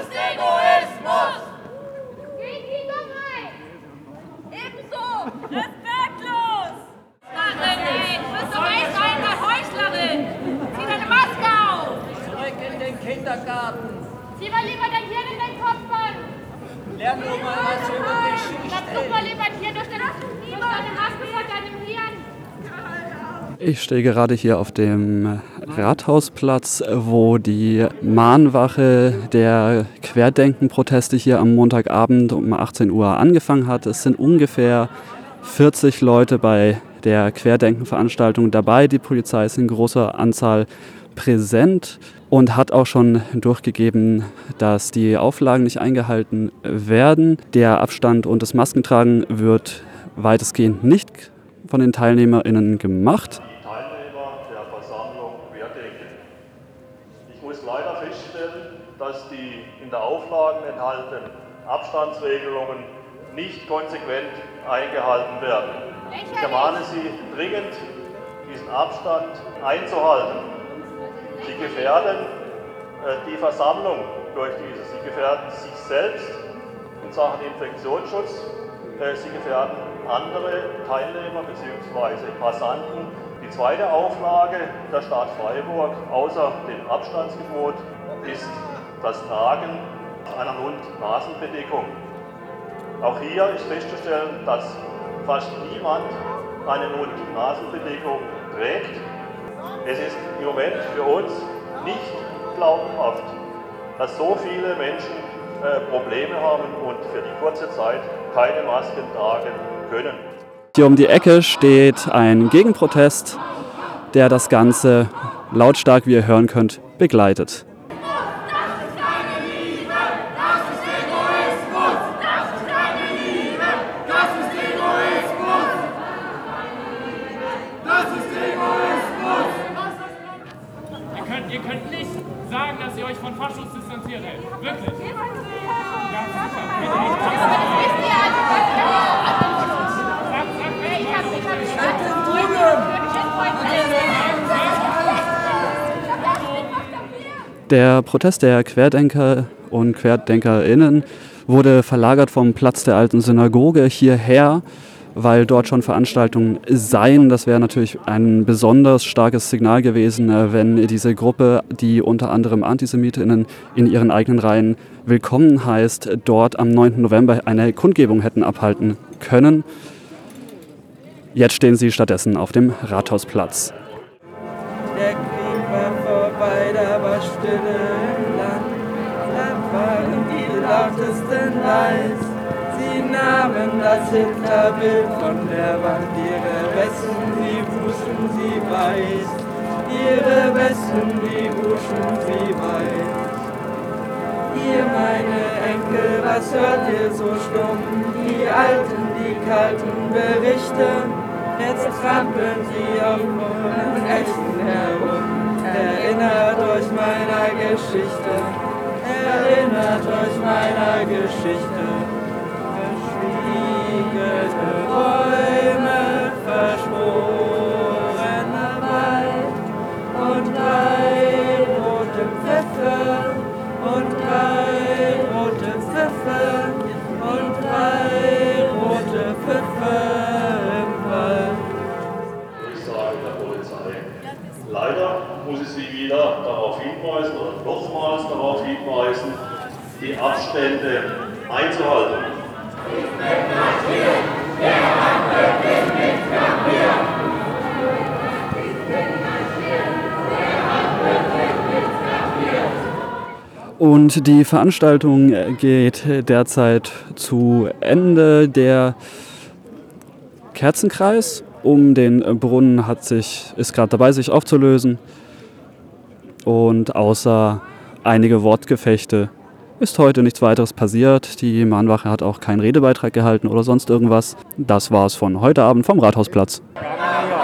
ist Egoismus! Gegen die Dummheit! Ebenso! Respektlos! Nein, du bist doch echt eine Heuchlerin! Zieh deine Maske auf! Zurück in den Kindergarten! Zieh mal lieber dein Hirn in den Kopf an! Lern nur mal was über dich! Dann guck mal lieber hier durch den Kopf! deine Maske vor deinem Hirn! Ich stehe gerade hier auf dem äh, Rathausplatz, wo die Mahnwache der Querdenken-Proteste hier am Montagabend um 18 Uhr angefangen hat. Es sind ungefähr 40 Leute bei der Querdenken-Veranstaltung dabei. Die Polizei ist in großer Anzahl präsent und hat auch schon durchgegeben, dass die Auflagen nicht eingehalten werden. Der Abstand und das Maskentragen wird weitestgehend nicht von den TeilnehmerInnen gemacht. Versammlung Querdenken. Ich muss leider feststellen, dass die in der Auflagen enthaltenen Abstandsregelungen nicht konsequent eingehalten werden. Ich ermahne Sie dringend, diesen Abstand einzuhalten. Sie gefährden äh, die Versammlung durch dieses. Sie gefährden sich selbst in Sachen Infektionsschutz. Äh, Sie gefährden andere Teilnehmer bzw. Passanten. Die zweite Auflage der Stadt Freiburg außer dem Abstandsgebot ist das Tragen einer Mund-Nasen-Bedeckung. Auch hier ist festzustellen, dass fast niemand eine Mund-Nasen-Bedeckung trägt. Es ist im Moment für uns nicht glaubhaft, dass so viele Menschen äh, Probleme haben und für die kurze Zeit keine Masken tragen können. Hier um die Ecke steht ein Gegenprotest, der das Ganze lautstark, wie ihr hören könnt, begleitet. Ihr könnt, nicht sagen, dass ihr euch von Faschos distanziert. Wirklich. Ja, Der Protest der Querdenker und Querdenkerinnen wurde verlagert vom Platz der alten Synagoge hierher, weil dort schon Veranstaltungen seien. Das wäre natürlich ein besonders starkes Signal gewesen, äh, wenn diese Gruppe, die unter anderem Antisemitinnen in ihren eigenen Reihen willkommen heißt, dort am 9. November eine Kundgebung hätten abhalten können. Jetzt stehen sie stattdessen auf dem Rathausplatz. Der Krieg war Stille im Land. Da waren die lautesten Leis. Sie nahmen das Hitlerbild von der Wand. Ihre Westen, sie wuschen, sie weiß. Ihre Westen, die wuschen, sie weiß. Ihr meine Enkel, was hört ihr so stumm? Die alten, die kalten Berichte. Jetzt trampeln sie auf unseren Echten herum. Erinnert euch meiner Geschichte. Erinnert euch meiner Geschichte. Verschwiegene Räume, verschworener Wald und drei rote Pfeffer und drei rote Pfeffer Leider muss ich Sie wieder darauf hinweisen oder nochmals darauf hinweisen, die Abstände einzuhalten. Und die Veranstaltung geht derzeit zu Ende. Der Kerzenkreis um den Brunnen hat sich, ist gerade dabei, sich aufzulösen. Und außer einige Wortgefechte ist heute nichts weiteres passiert. Die Mahnwache hat auch keinen Redebeitrag gehalten oder sonst irgendwas. Das war's von heute Abend vom Rathausplatz. ja,